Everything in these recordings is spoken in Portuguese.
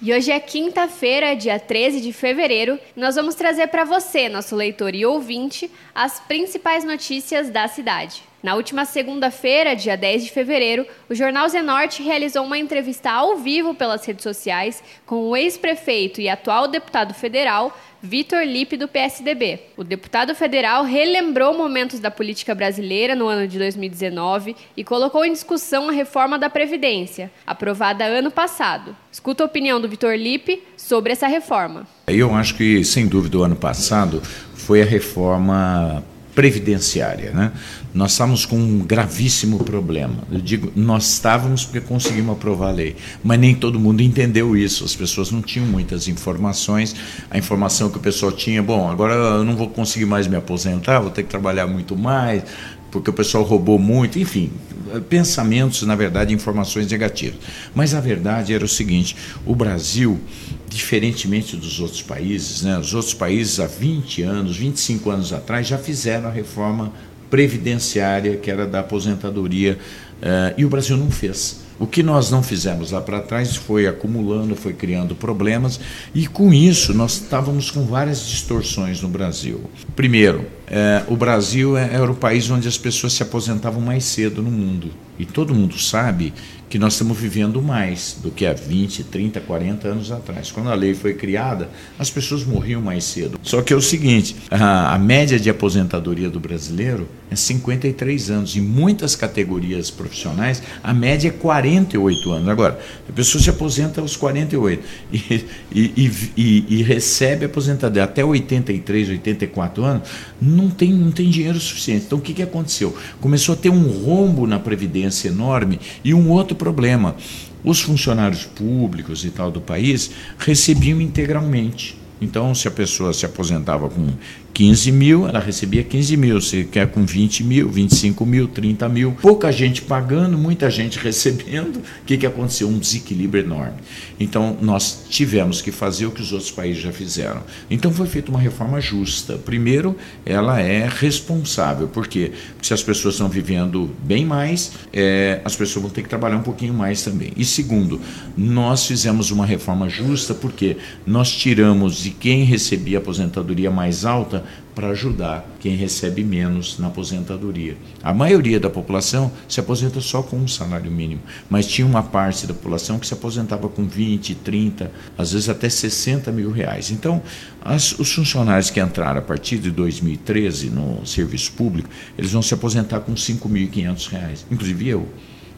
E hoje é quinta-feira, dia 13 de fevereiro. Nós vamos trazer para você, nosso leitor e ouvinte, as principais notícias da cidade. Na última segunda-feira, dia 10 de fevereiro, o jornal Zenorte realizou uma entrevista ao vivo pelas redes sociais com o ex-prefeito e atual deputado federal Vitor Lipe, do PSDB. O deputado federal relembrou momentos da política brasileira no ano de 2019 e colocou em discussão a reforma da Previdência, aprovada ano passado. Escuta a opinião do Vitor Lipe sobre essa reforma. Eu acho que, sem dúvida, o ano passado foi a reforma previdenciária. Né? Nós estávamos com um gravíssimo problema. Eu digo, nós estávamos porque conseguimos aprovar a lei, mas nem todo mundo entendeu isso. As pessoas não tinham muitas informações. A informação que o pessoal tinha, bom, agora eu não vou conseguir mais me aposentar, vou ter que trabalhar muito mais, porque o pessoal roubou muito, enfim, pensamentos, na verdade, informações negativas. Mas a verdade era o seguinte: o Brasil, diferentemente dos outros países, né, os outros países há 20 anos, 25 anos atrás já fizeram a reforma previdenciária, que era da aposentadoria, uh, e o Brasil não fez. O que nós não fizemos lá para trás foi acumulando, foi criando problemas, e com isso nós estávamos com várias distorções no Brasil. Primeiro, é, o Brasil é, era o país onde as pessoas se aposentavam mais cedo no mundo. E todo mundo sabe que nós estamos vivendo mais do que há 20, 30, 40 anos atrás. Quando a lei foi criada, as pessoas morriam mais cedo. Só que é o seguinte: a, média de aposentadoria do brasileiro é 53 anos. Em muitas categorias profissionais, a média é 48 anos. Agora, a pessoa se aposenta aos 48 e, e, e, e, e recebe aposentadoria até 83, 84 anos, não tem, não tem dinheiro suficiente. Então, o que, que aconteceu? Começou a ter um rombo na Previdência enorme e um outro problema. Os funcionários públicos e tal do país recebiam integralmente. Então, se a pessoa se aposentava com 15 mil, ela recebia 15 mil. Se quer com 20 mil, 25 mil, 30 mil. Pouca gente pagando, muita gente recebendo. O que, que aconteceu? Um desequilíbrio enorme. Então, nós tivemos que fazer o que os outros países já fizeram. Então, foi feita uma reforma justa. Primeiro, ela é responsável. Por quê? Porque se as pessoas estão vivendo bem mais, é, as pessoas vão ter que trabalhar um pouquinho mais também. E segundo, nós fizemos uma reforma justa porque nós tiramos de quem recebia aposentadoria mais alta para ajudar quem recebe menos na aposentadoria. A maioria da população se aposenta só com um salário mínimo, mas tinha uma parte da população que se aposentava com 20, 30, às vezes até 60 mil reais. Então, as, os funcionários que entraram a partir de 2013 no serviço público, eles vão se aposentar com 5.500 reais, inclusive eu.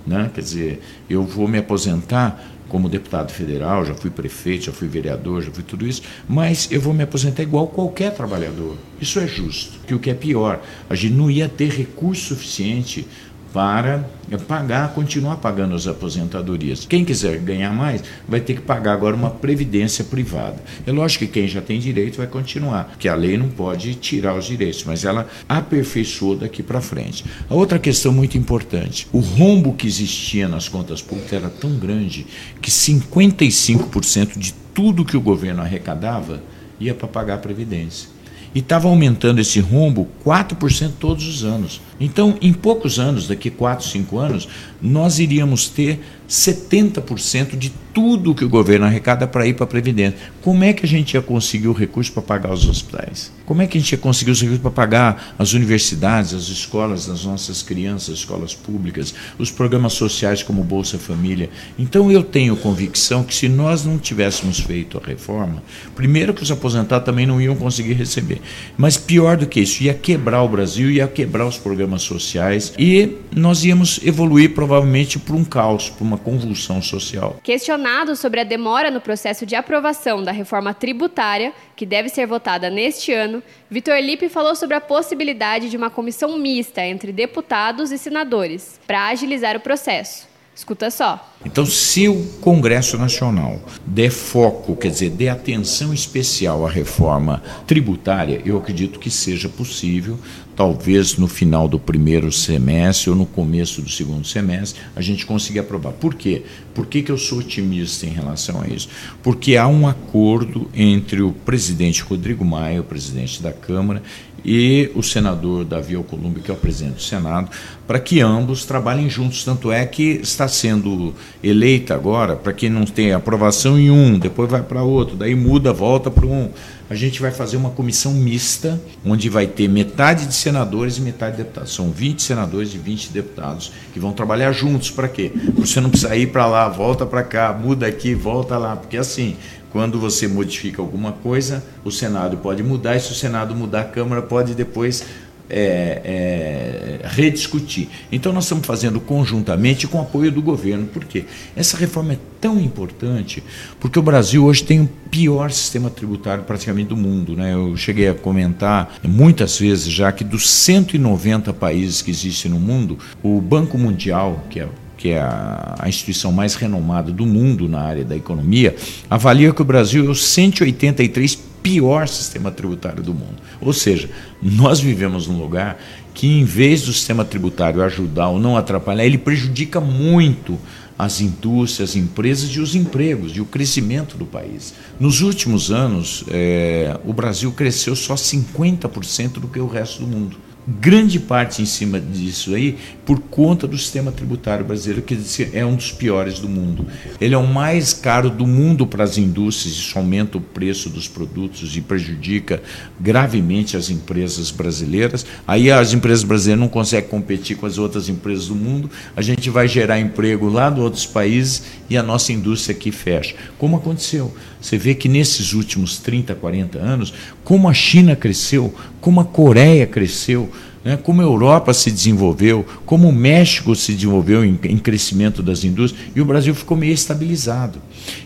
Né? Quer dizer, eu vou me aposentar como deputado federal, já fui prefeito, já fui vereador, já fui tudo isso, mas eu vou me aposentar igual qualquer trabalhador. Isso é justo. Que o que é pior, a gente não ia ter recurso suficiente para pagar, continuar pagando as aposentadorias. Quem quiser ganhar mais vai ter que pagar agora uma previdência privada. É lógico que quem já tem direito vai continuar, que a lei não pode tirar os direitos, mas ela aperfeiçoou daqui para frente. A outra questão muito importante, o rombo que existia nas contas públicas era tão grande que 55% de tudo que o governo arrecadava ia para pagar a previdência. E estava aumentando esse rombo 4% todos os anos. Então, em poucos anos, daqui 4, 5 anos, nós iríamos ter 70% de tudo que o governo arrecada para ir para a Previdência. Como é que a gente ia conseguir o recurso para pagar os hospitais? Como é que a gente ia conseguir os recursos para pagar as universidades, as escolas das nossas crianças, escolas públicas, os programas sociais como Bolsa Família? Então eu tenho convicção que se nós não tivéssemos feito a reforma, primeiro que os aposentados também não iam conseguir receber. Mas pior do que isso, ia quebrar o Brasil, ia quebrar os programas sociais e nós íamos evoluir provavelmente para um caos, para uma convulsão social. Questionado sobre a demora no processo de aprovação da reforma tributária, que deve ser votada neste ano, Vitor Lipe falou sobre a possibilidade de uma comissão mista entre deputados e senadores para agilizar o processo. Escuta só. Então, se o Congresso Nacional der foco, quer dizer, der atenção especial à reforma tributária, eu acredito que seja possível, talvez no final do primeiro semestre ou no começo do segundo semestre, a gente consiga aprovar. Por quê? Por que, que eu sou otimista em relação a isso? Porque há um acordo entre o presidente Rodrigo Maia, o presidente da Câmara, e o senador Davi Alcolumbre, que é o presidente do Senado, para que ambos trabalhem juntos. Tanto é que está sendo eleita agora, para quem não tem aprovação em um, depois vai para outro, daí muda, volta para um. A gente vai fazer uma comissão mista, onde vai ter metade de senadores e metade de deputados. São 20 senadores e 20 deputados que vão trabalhar juntos. Para quê? Para você não precisar ir para lá, volta para cá, muda aqui, volta lá. Porque assim, quando você modifica alguma coisa, o Senado pode mudar, e se o Senado mudar, a Câmara pode depois é, é, rediscutir. Então, nós estamos fazendo conjuntamente com o apoio do governo. Por quê? Essa reforma é tão importante porque o Brasil hoje tem o pior sistema tributário praticamente do mundo. Né? Eu cheguei a comentar muitas vezes já que dos 190 países que existem no mundo, o Banco Mundial, que é que é a, a, instituição mais renomada do mundo na área da economia, avalia que o Brasil é o 183 pior sistema tributário do mundo. Ou seja, nós vivemos num lugar que, em vez do sistema tributário ajudar ou não atrapalhar, ele prejudica muito as indústrias, as empresas e os empregos e o crescimento do país. Nos últimos anos, é, o Brasil cresceu só 50% do que o resto do mundo grande parte em cima disso aí por conta do sistema tributário brasileiro, que é um dos piores do mundo. Ele é o mais caro do mundo para as indústrias, isso aumenta o preço dos produtos e prejudica gravemente as empresas brasileiras. Aí as empresas brasileiras não conseguem competir com as outras empresas do mundo, a gente vai gerar emprego lá de outros países e a nossa indústria aqui fecha. Como aconteceu? Você vê que nesses últimos 30, 40 anos, como a China cresceu, como a Coreia cresceu, né, como a Europa se desenvolveu, como o México se desenvolveu em, em crescimento das indústrias, e o Brasil ficou meio estabilizado.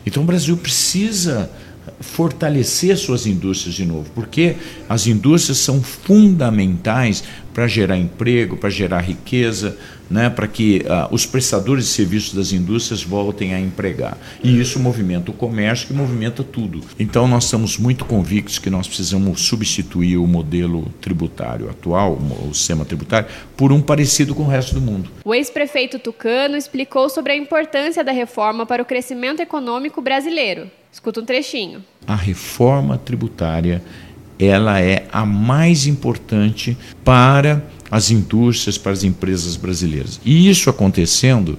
Então o Brasil precisa fortalecer suas indústrias de novo, porque as indústrias são fundamentais para gerar emprego, para gerar riqueza, né, para que uh, os prestadores de serviços das indústrias voltem a empregar. E isso movimenta o comércio, que movimenta tudo. Então, nós estamos muito convictos que nós precisamos substituir o modelo tributário atual, o sistema tributário, por um parecido com o resto do mundo. O ex-prefeito Tucano explicou sobre a importância da reforma para o crescimento econômico brasileiro. Escuta um trechinho. A reforma tributária ela é a mais importante para as indústrias, para as empresas brasileiras. E isso acontecendo,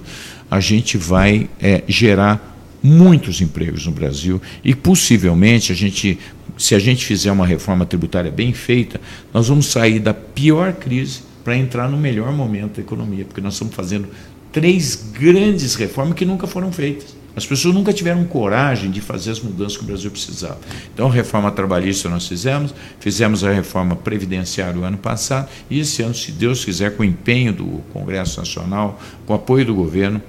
a gente vai é, gerar muitos empregos no Brasil e possivelmente a gente, se a gente fizer uma reforma tributária bem feita, nós vamos sair da pior crise para entrar no melhor momento da economia, porque nós estamos fazendo três grandes reformas que nunca foram feitas. As pessoas nunca tiveram coragem de fazer as mudanças que o Brasil precisava. Então, a reforma trabalhista nós fizemos, fizemos a reforma previdenciária o ano passado, e esse ano, se Deus quiser, com o empenho do Congresso Nacional, com o apoio do governo,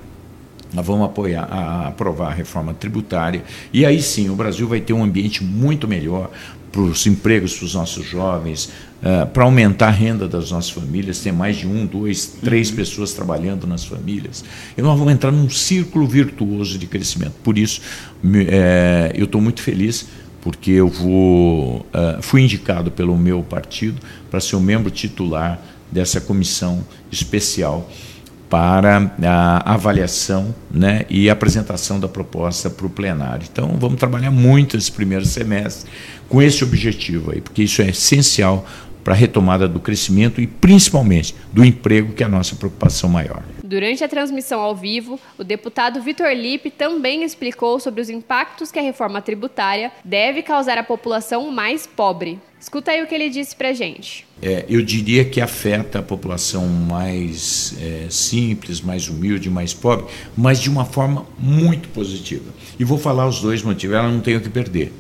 nós vamos apoiar, a, aprovar a reforma tributária e aí sim o Brasil vai ter um ambiente muito melhor para os empregos para os nossos jovens, uh, para aumentar a renda das nossas famílias, ter mais de um, dois, três uhum. pessoas trabalhando nas famílias. E nós vamos entrar num círculo virtuoso de crescimento. Por isso, me, é, eu estou muito feliz porque eu vou, uh, fui indicado pelo meu partido para ser o um membro titular dessa comissão especial para a avaliação né, e apresentação da proposta para o plenário. Então, vamos trabalhar muito esse primeiro semestre com esse objetivo aí, porque isso é essencial para a retomada do crescimento e principalmente do emprego, que é a nossa preocupação maior. Durante a transmissão ao vivo, o deputado Vitor Lipe também explicou sobre os impactos que a reforma tributária deve causar à população mais pobre. Escuta aí o que ele disse para gente. É, eu diria que afeta a população mais é, simples, mais humilde, mais pobre, mas de uma forma muito positiva. E vou falar os dois motivos. Ela não tem o que perder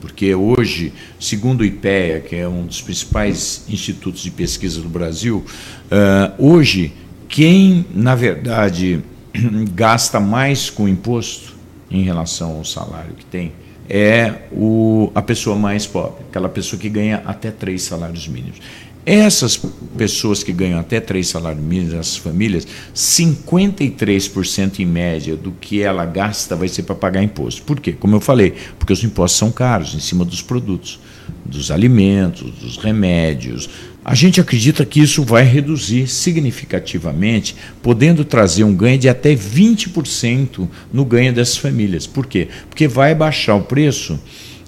porque hoje, segundo o IPEA, que é um dos principais institutos de pesquisa do Brasil, uh, hoje quem, na verdade, gasta mais com imposto em relação ao salário que tem é o, a pessoa mais pobre, aquela pessoa que ganha até três salários mínimos. Essas pessoas que ganham até três salários mínimos, essas famílias, 53% em média do que ela gasta vai ser para pagar imposto. Por quê? Como eu falei, porque os impostos são caros em cima dos produtos, dos alimentos, dos remédios. A gente acredita que isso vai reduzir significativamente, podendo trazer um ganho de até 20% no ganho dessas famílias. Por quê? Porque vai baixar o preço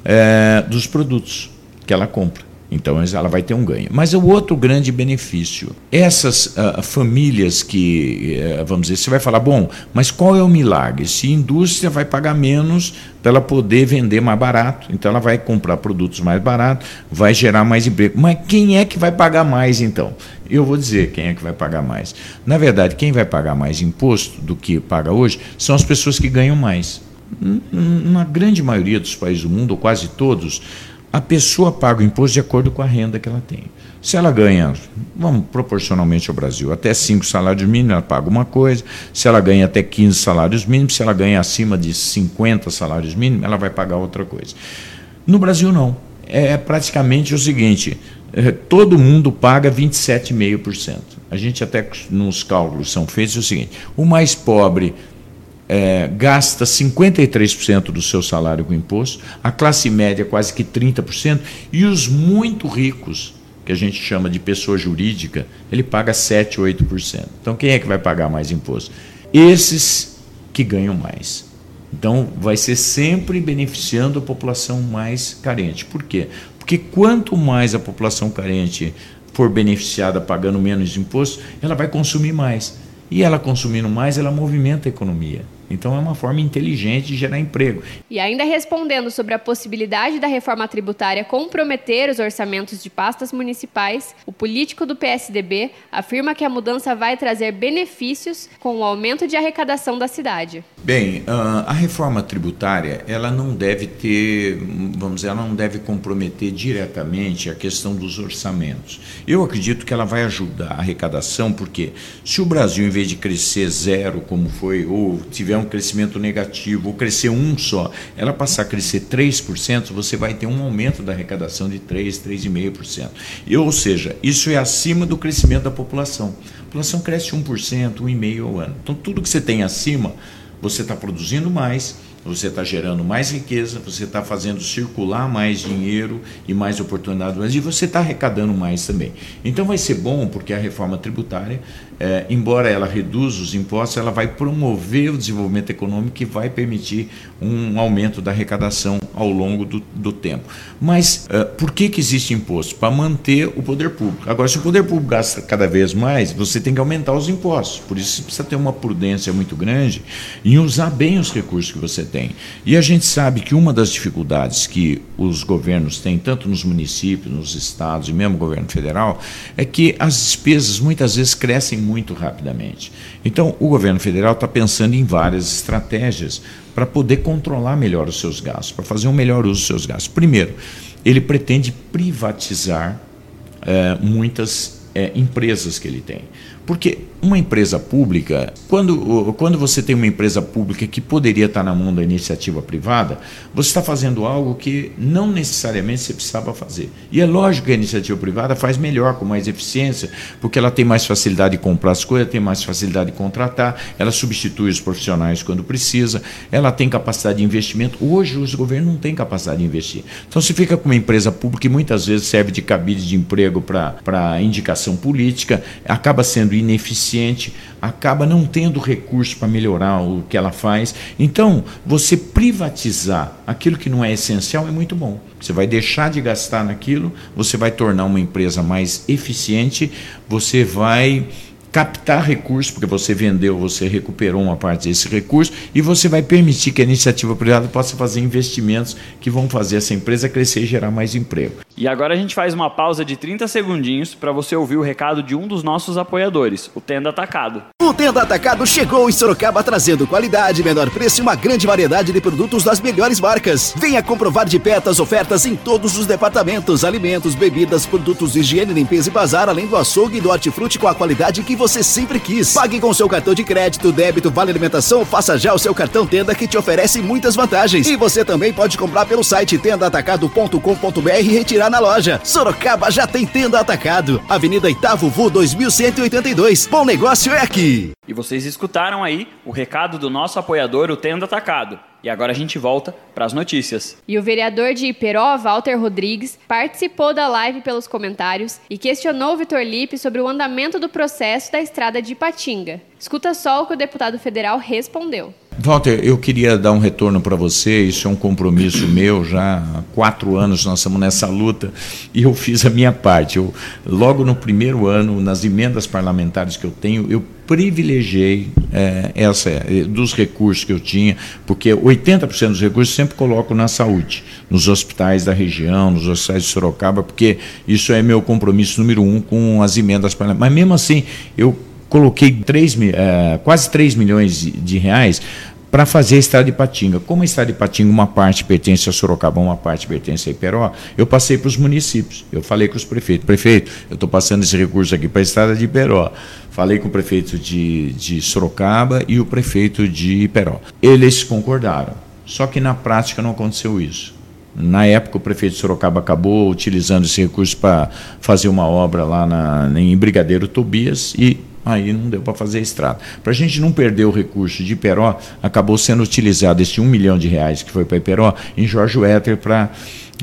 é, dos produtos que ela compra. Então ela vai ter um ganho. Mas o outro grande benefício, essas uh, famílias que, uh, vamos dizer, você vai falar, bom, mas qual é o milagre? Se a indústria vai pagar menos para ela poder vender mais barato, então ela vai comprar produtos mais baratos, vai gerar mais emprego. Mas quem é que vai pagar mais então? Eu vou dizer quem é que vai pagar mais. Na verdade, quem vai pagar mais imposto do que paga hoje são as pessoas que ganham mais. Na grande maioria dos países do mundo, ou quase todos, a pessoa paga o imposto de acordo com a renda que ela tem. Se ela ganha, vamos proporcionalmente ao Brasil, até 5 salários mínimos, ela paga uma coisa. Se ela ganha até 15 salários mínimos, se ela ganha acima de 50 salários mínimos, ela vai pagar outra coisa. No Brasil, não. É praticamente o seguinte: é, todo mundo paga 27,5%. A gente até nos cálculos são feitos é o seguinte: o mais pobre é, gasta 53% do seu salário com imposto, a classe média quase que 30%, e os muito ricos, que a gente chama de pessoa jurídica, ele paga 7, 8%. Então quem é que vai pagar mais imposto? Esses que ganham mais. Então vai ser sempre beneficiando a população mais carente. Por quê? Porque quanto mais a população carente for beneficiada pagando menos imposto, ela vai consumir mais. E ela consumindo mais, ela movimenta a economia. Então é uma forma inteligente de gerar emprego. E ainda respondendo sobre a possibilidade da reforma tributária comprometer os orçamentos de pastas municipais, o político do PSDB afirma que a mudança vai trazer benefícios com o aumento de arrecadação da cidade. Bem, a reforma tributária, ela não deve ter, vamos dizer, ela não deve comprometer diretamente a questão dos orçamentos. Eu acredito que ela vai ajudar a arrecadação, porque se o Brasil, em vez de crescer zero, como foi, ou tiver um crescimento negativo, ou crescer um só, ela passar a crescer 3%, você vai ter um aumento da arrecadação de 3, 3,5%. Ou seja, isso é acima do crescimento da população. A população cresce 1%, 1,5% ao ano. Então, tudo que você tem acima, você está produzindo mais você está gerando mais riqueza, você está fazendo circular mais dinheiro e mais oportunidades, e você está arrecadando mais também. Então vai ser bom porque a reforma tributária, é, embora ela reduza os impostos, ela vai promover o desenvolvimento econômico e vai permitir um aumento da arrecadação ao longo do, do tempo. Mas é, por que, que existe imposto? Para manter o poder público. Agora, se o poder público gasta cada vez mais, você tem que aumentar os impostos. Por isso você precisa ter uma prudência muito grande em usar bem os recursos que você tem. E a gente sabe que uma das dificuldades que os governos têm, tanto nos municípios, nos estados e mesmo no governo federal, é que as despesas muitas vezes crescem muito rapidamente. Então, o governo federal está pensando em várias estratégias para poder controlar melhor os seus gastos, para fazer um melhor uso dos seus gastos. Primeiro, ele pretende privatizar é, muitas é, empresas que ele tem. Porque uma empresa pública, quando, quando você tem uma empresa pública que poderia estar na mão da iniciativa privada, você está fazendo algo que não necessariamente você precisava fazer. E é lógico que a iniciativa privada faz melhor, com mais eficiência, porque ela tem mais facilidade de comprar as coisas, tem mais facilidade de contratar, ela substitui os profissionais quando precisa, ela tem capacidade de investimento. Hoje os governos não têm capacidade de investir. Então você fica com uma empresa pública que muitas vezes serve de cabide de emprego para indicação política, acaba sendo ineficiente eficiente, acaba não tendo recurso para melhorar o que ela faz. Então, você privatizar aquilo que não é essencial é muito bom. Você vai deixar de gastar naquilo, você vai tornar uma empresa mais eficiente, você vai captar recursos, porque você vendeu, você recuperou uma parte desse recurso, e você vai permitir que a iniciativa privada possa fazer investimentos que vão fazer essa empresa crescer e gerar mais emprego. E agora a gente faz uma pausa de 30 segundinhos para você ouvir o recado de um dos nossos apoiadores, o Tenda Atacado. O Tenda Atacado chegou em Sorocaba trazendo qualidade, menor preço e uma grande variedade de produtos das melhores marcas. Venha comprovar de perto as ofertas em todos os departamentos, alimentos, bebidas, produtos de higiene, limpeza e bazar, além do açougue e do hortifruti com a qualidade que você sempre quis. Pague com seu cartão de crédito, débito, vale alimentação, faça já o seu cartão Tenda que te oferece muitas vantagens. E você também pode comprar pelo site tendaatacado.com.br e retirar na loja. Sorocaba já tem Tenda Atacado. Avenida Itavuvu 2182. Bom negócio é aqui. E vocês escutaram aí o recado do nosso apoiador, o Tenda Atacado. E agora a gente volta para as notícias. E o vereador de Iperó, Walter Rodrigues, participou da live pelos comentários e questionou o Vitor Lipe sobre o andamento do processo da estrada de Ipatinga. Escuta só o que o deputado federal respondeu. Walter, eu queria dar um retorno para você. Isso é um compromisso meu. Já há quatro anos nós estamos nessa luta e eu fiz a minha parte. Eu, logo no primeiro ano, nas emendas parlamentares que eu tenho, eu privilegiei é, essa é, dos recursos que eu tinha, porque 80% dos recursos sempre coloco na saúde, nos hospitais da região, nos hospitais de Sorocaba, porque isso é meu compromisso número um com as emendas parlamentares. Mas mesmo assim, eu coloquei 3, é, quase 3 milhões de, reais para fazer a estrada de Patinga. Como a estrada de Patinga, uma parte pertence a Sorocaba, uma parte pertence a Iperó, eu passei para os municípios. Eu falei com os prefeitos, prefeito, eu estou passando esse recurso aqui para a estrada de Iperó. Falei com o prefeito de, de Sorocaba e o prefeito de Iperó. Eles concordaram. Só que na prática não aconteceu isso. Na época, o prefeito de Sorocaba acabou utilizando esse recurso para fazer uma obra lá na, em Brigadeiro Tobias e aí não deu para fazer a estrada. Para a gente não perder o recurso de Iperó, acabou sendo utilizado esse um milhão de reais que foi para Iperó em Jorge Wetter para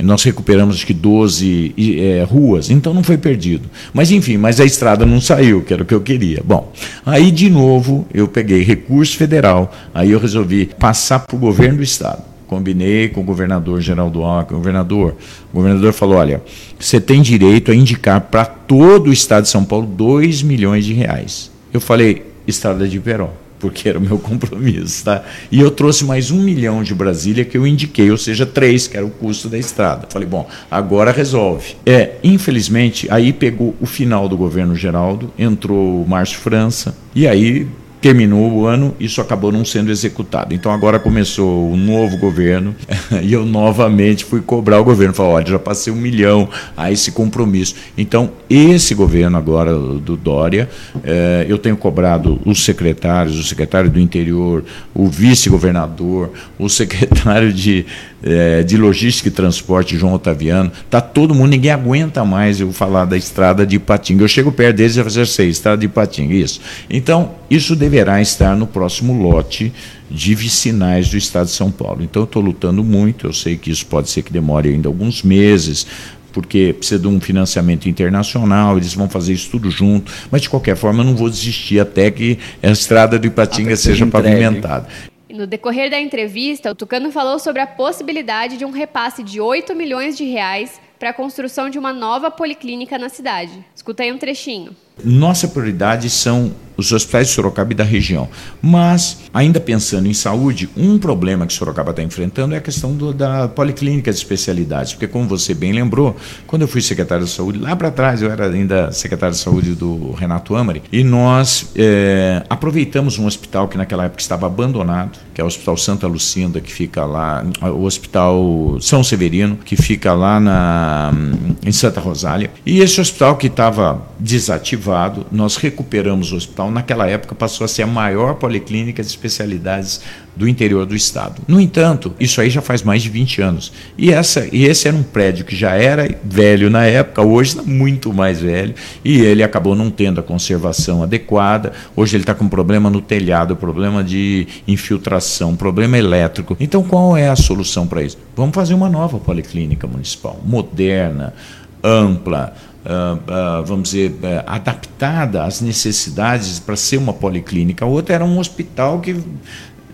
nós recuperamos acho que 12 é, ruas, então não foi perdido. Mas enfim, mas a estrada não saiu, que era o que eu queria. Bom, aí de novo eu peguei recurso federal, aí eu resolvi passar para o governo do estado combinei com o governador Geraldo Alckmin, governador, o governador falou, olha, você tem direito a indicar para todo o estado de São Paulo 2 milhões de reais. Eu falei, estrada de Peró, porque era o meu compromisso, tá? E eu trouxe mais um milhão de Brasília que eu indiquei, ou seja, três, que era o custo da estrada. Falei, bom, agora resolve. É, infelizmente, aí pegou o final do governo Geraldo, entrou o Márcio França, e aí terminou o ano, isso acabou não sendo executado. Então agora começou o novo governo e eu novamente fui cobrar o governo. Falei, olha, já passei um milhão a esse compromisso. Então, esse governo agora do Dória, eh, eu tenho cobrado os secretários, o secretário do interior, o vice-governador, o secretário de, eh, de logística e transporte, João Otaviano, tá todo mundo, ninguém aguenta mais eu falar da estrada de Patinga. Eu chego perto deles e falo, sei, estrada de Patinga, isso. Então, isso deverá estar no próximo lote de vicinais do Estado de São Paulo. Então, eu estou lutando muito, eu sei que isso pode ser que demore ainda alguns meses, porque precisa de um financiamento internacional, eles vão fazer isso tudo junto, mas de qualquer forma eu não vou desistir até que a estrada do Ipatinga seja pavimentada. No decorrer da entrevista, o Tucano falou sobre a possibilidade de um repasse de 8 milhões de reais para a construção de uma nova policlínica na cidade. Escuta aí um trechinho. Nossa prioridade são os hospitais de Sorocaba e da região. Mas, ainda pensando em saúde, um problema que Sorocaba está enfrentando é a questão do, da policlínica de especialidades. Porque, como você bem lembrou, quando eu fui secretário de saúde, lá para trás, eu era ainda secretário de saúde do Renato Amari, e nós é, aproveitamos um hospital que naquela época estava abandonado, que é o Hospital Santa Lucinda, que fica lá, o Hospital São Severino, que fica lá na, em Santa Rosália. E esse hospital que estava desativado, nós recuperamos o hospital naquela época, passou a ser a maior policlínica de especialidades do interior do estado. No entanto, isso aí já faz mais de 20 anos. E, essa, e esse era um prédio que já era velho na época, hoje está muito mais velho, e ele acabou não tendo a conservação adequada. Hoje ele está com problema no telhado, problema de infiltração, problema elétrico. Então, qual é a solução para isso? Vamos fazer uma nova policlínica municipal, moderna, ampla, uh, vamos dizer, uh, adaptada às necessidades para ser uma policlínica. A outra era um hospital que,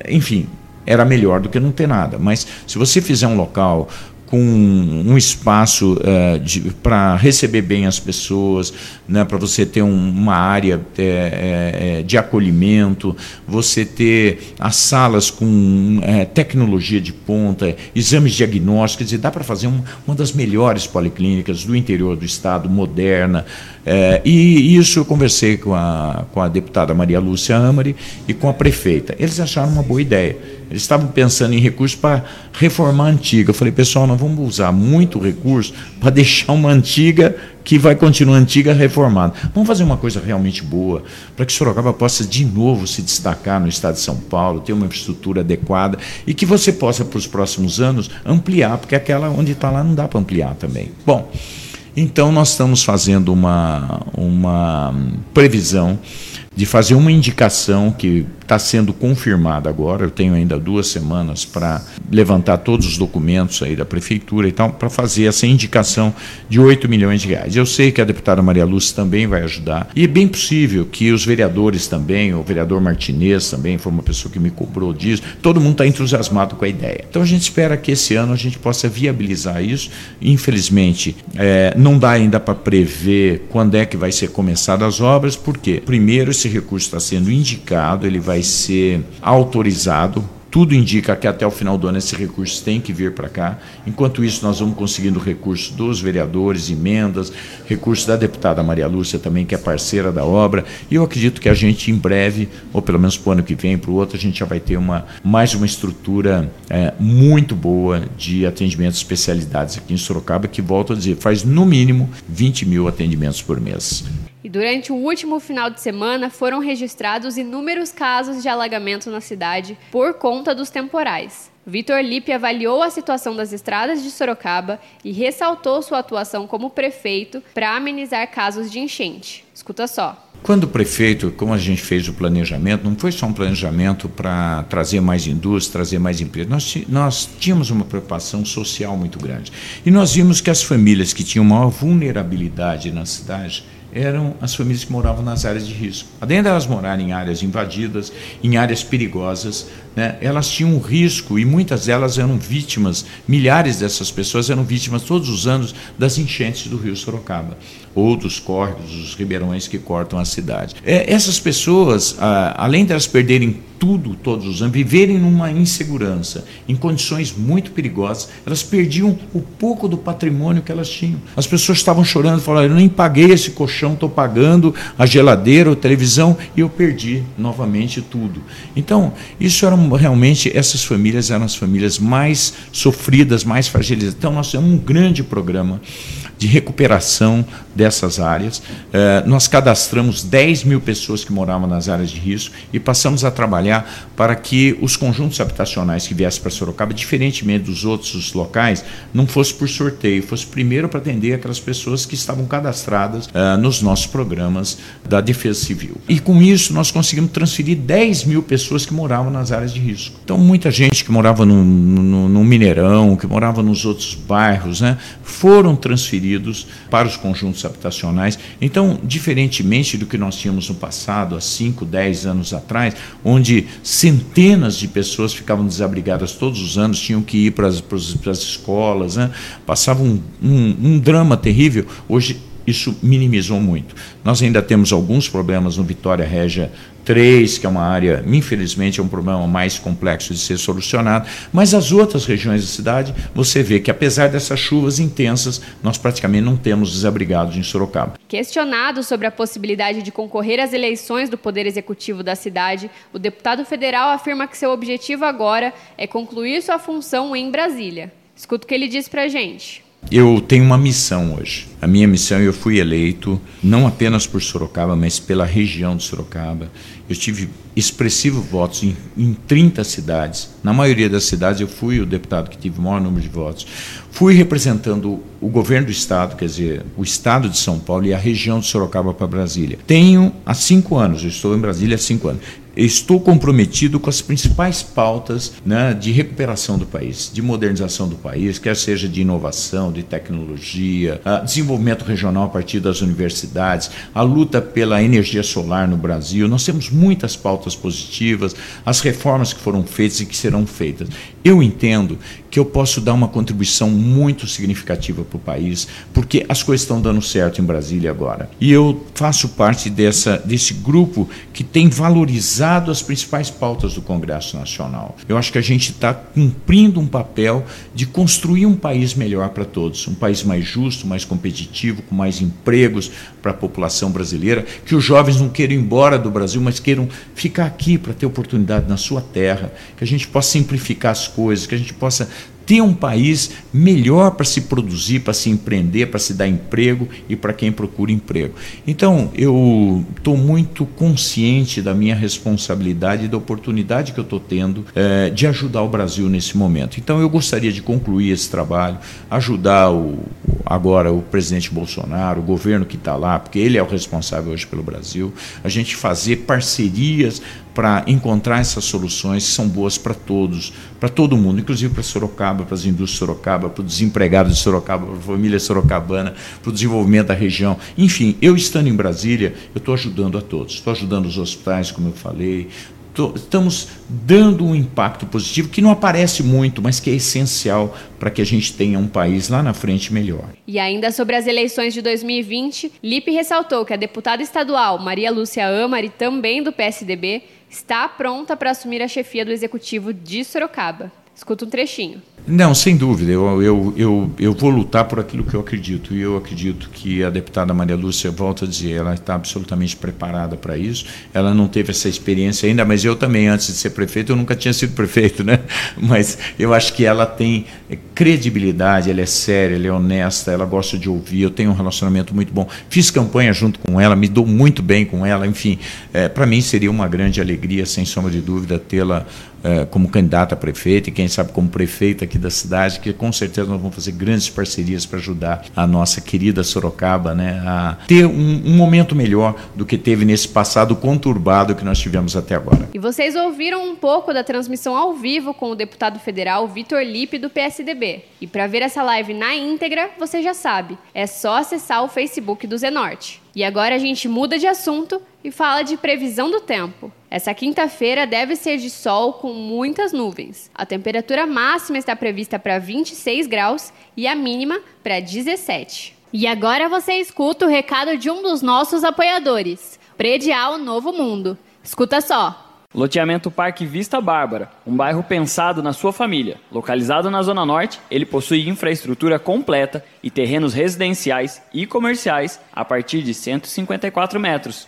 enfim, era melhor do que não ter nada. Mas se você fizer um local com um espaço uh, para receber bem as pessoas, né, para você ter um, uma área é, é, de acolhimento, você ter as salas com é, tecnologia de ponta, exames diagnósticos, e dá para fazer um, uma das melhores policlínicas do interior do estado, moderna, É, e isso eu conversei com a, com a deputada Maria Lúcia Amari e com a prefeita. Eles acharam uma boa ideia. Eles estavam pensando em recursos para reformar a antiga. Eu falei, pessoal, nós vamos usar muito recurso para deixar uma antiga que vai continuar antiga reformada. Vamos fazer uma coisa realmente boa para que Sorocaba possa de novo se destacar no estado de São Paulo, ter uma infraestrutura adequada e que você possa, para os próximos anos, ampliar, porque aquela onde está lá não dá para ampliar também. Bom, então nós estamos fazendo uma, uma previsão de fazer uma indicação que está sendo confirmada agora. Eu tenho ainda duas semanas para levantar todos os documentos aí da prefeitura e tal, para fazer essa indicação de 8 milhões de reais. Eu sei que a deputada Maria Lúcia também vai ajudar, e é bem possível que os vereadores também, o vereador Martinez também foi uma pessoa que me cobrou disso, todo mundo está entusiasmado com a ideia. Então a gente espera que esse ano a gente possa viabilizar isso. Infelizmente, é, não dá ainda para prever quando é que vai ser começada as obras, porque primeiro esse recurso está sendo indicado, ele vai ser autorizado tudo indica que até o final do ano esse recurso tem que vir para cá. Enquanto isso, nós vamos conseguindo recursos dos vereadores, emendas, recursos da deputada Maria Lúcia também, que é parceira da obra. E eu acredito que a gente, em breve, ou pelo menos para o ano que vem, para o outro, a gente já vai ter uma, mais uma estrutura é, muito boa de atendimentos especialidades aqui em Sorocaba, que, volto a dizer, faz no mínimo 20 mil atendimentos por mês. Durante o último final de semana foram registrados inúmeros casos de alagamento na cidade por conta dos temporais. Vitor Lipe avaliou a situação das estradas de Sorocaba e ressaltou sua atuação como prefeito para amenizar casos de enchente. Escuta só. Quando o prefeito, como a gente fez o planejamento, não foi só um planejamento para trazer mais indústria, trazer mais emprego. Nós, nós tínhamos uma preocupação social muito grande. E nós vimos que as famílias que tinham maior vulnerabilidade na cidade eram as famílias que moravam nas áreas de risco. Além delas morarem em áreas invadidas, em áreas perigosas, né, elas tinham um risco e muitas delas eram vítimas, milhares dessas pessoas eram vítimas todos os anos das enchentes do rio Sorocaba ou dos córregos, dos ribeirões que cortam a cidade. É, essas pessoas, além de elas perderem tudo todos os anos, viverem numa insegurança, em condições muito perigosas, elas perdiam o pouco do patrimônio que elas tinham. As pessoas estavam chorando, falaram: eu nem paguei esse colchão, estou pagando a geladeira, a televisão e eu perdi novamente tudo. Então, isso era realmente essas famílias eram as famílias mais sofridas, mais fragilizadas. Então, nós temos um grande programa de recuperação dessas áreas. Eh, nós cadastramos 10 mil pessoas que moravam nas áreas de risco e passamos a trabalhar para que os conjuntos habitacionais que viessem para Sorocaba, diferentemente dos outros locais, não fosse por sorteio, fosse primeiro para atender aquelas pessoas que estavam cadastradas uh, nos nossos programas da Defesa Civil. E com isso nós conseguimos transferir 10 mil pessoas que moravam nas áreas de risco. Então muita gente que morava no, no, no Mineirão, que morava nos outros bairros, né, foram transferidos para os conjuntos habitacionais. Então, diferentemente do que nós tínhamos no passado, há 5, 10 anos atrás, onde centenas de pessoas ficavam desabrigadas todos os anos, tinham que ir para as, para as escolas, né? passavam um, um, um drama terrível. Hoje isso minimizou muito. Nós ainda temos alguns problemas no Vitória Régia 3, que é uma área, infelizmente, é um problema mais complexo de ser solucionado, mas as outras regiões da cidade, você vê que apesar dessas chuvas intensas, nós praticamente não temos desabrigados em Sorocaba. Questionado sobre a possibilidade de concorrer às eleições do Poder Executivo da cidade, o deputado federal afirma que seu objetivo agora é concluir sua função em Brasília. Escuta o que ele diz para gente. Eu tenho uma missão hoje. A minha missão, eu fui eleito não apenas por Sorocaba, mas pela região de Sorocaba. Eu tive expressivos votos em, em 30 cidades. Na maioria das cidades, eu fui o deputado que tive o maior número de votos. Fui representando o governo do estado, quer dizer, o estado de São Paulo e a região de Sorocaba para Brasília. Tenho há cinco anos, eu estou em Brasília há cinco anos estou comprometido com as principais pautas né, de recuperação do país, de modernização do país, quer seja de inovação, de tecnologia, desenvolvimento regional a partir das universidades, a luta pela energia solar no Brasil. Nós temos muitas pautas positivas, as reformas que foram feitas e que serão feitas. Eu entendo que eu posso dar uma contribuição muito significativa para o país, porque as coisas estão dando certo em Brasília agora. E eu faço parte dessa, desse grupo que tem valorizado as principais pautas do Congresso Nacional. Eu acho que a gente está cumprindo um papel de construir um país melhor para todos, um país mais justo, mais competitivo, com mais empregos para a população brasileira, que os jovens não queiram ir embora do Brasil, mas queiram ficar aqui para ter oportunidade na sua terra, que a gente possa simplificar as coisas, que a gente possa ter um país melhor para se produzir, para se empreender, para se dar emprego e para quem procura emprego. Então, eu estou muito consciente da minha responsabilidade e da oportunidade que eu estou tendo é, de ajudar o Brasil nesse momento. Então, eu gostaria de concluir esse trabalho, ajudar o, agora o presidente Bolsonaro, o governo que está lá, porque ele é o responsável hoje pelo Brasil, a gente fazer parcerias para encontrar essas soluções que são boas para todos, para todo mundo, inclusive para Sorocaba, para as indústrias de Sorocaba, para os desempregados de Sorocaba, para a família sorocabana, para o desenvolvimento da região. Enfim, eu estando em Brasília, eu estou ajudando a todos. Estou ajudando os hospitais, como eu falei, estamos dando um impacto positivo que não aparece muito, mas que é essencial para que a gente tenha um país lá na frente melhor. E ainda sobre as eleições de 2020, Lipe ressaltou que a deputada estadual Maria Lúcia Amari, também do PSDB, está pronta para assumir a chefia do executivo de Sorocaba. Escuta um trechinho. Não, sem dúvida. Eu, eu, eu, eu vou lutar por aquilo que eu acredito. E eu acredito que a deputada Maria Lúcia, volta a dizer, ela está absolutamente preparada para isso. Ela não teve essa experiência ainda, mas eu também, antes de ser prefeito, eu nunca tinha sido prefeito, né? Mas eu acho que ela tem credibilidade, ela é séria, ela é honesta, ela gosta de ouvir. Eu tenho um relacionamento muito bom. Fiz campanha junto com ela, me dou muito bem com ela. Enfim, é, para mim seria uma grande alegria, sem sombra de dúvida, tê-la é, como candidata a prefeita e, quem sabe, como prefeita aqui da cidade, que com certeza nós vamos fazer grandes parcerias para ajudar a nossa querida Sorocaba né, a ter um, um momento melhor do que teve nesse passado conturbado que nós tivemos até agora. E vocês ouviram um pouco da transmissão ao vivo com o deputado federal Vitor Lipe, do PSDB. E para ver essa live na íntegra, você já sabe, é só acessar o Facebook do Zenorte. E agora a gente muda de assunto e fala de previsão do tempo. Essa quinta-feira deve ser de sol com muitas nuvens. A temperatura máxima está prevista para 26 graus e a mínima para 17. E agora você escuta o recado de um dos nossos apoiadores, Predial Novo Mundo. Escuta só. Loteamento Parque Vista Bárbara, um bairro pensado na sua família. Localizado na Zona Norte, ele possui infraestrutura completa e terrenos residenciais e comerciais a partir de 154 metros.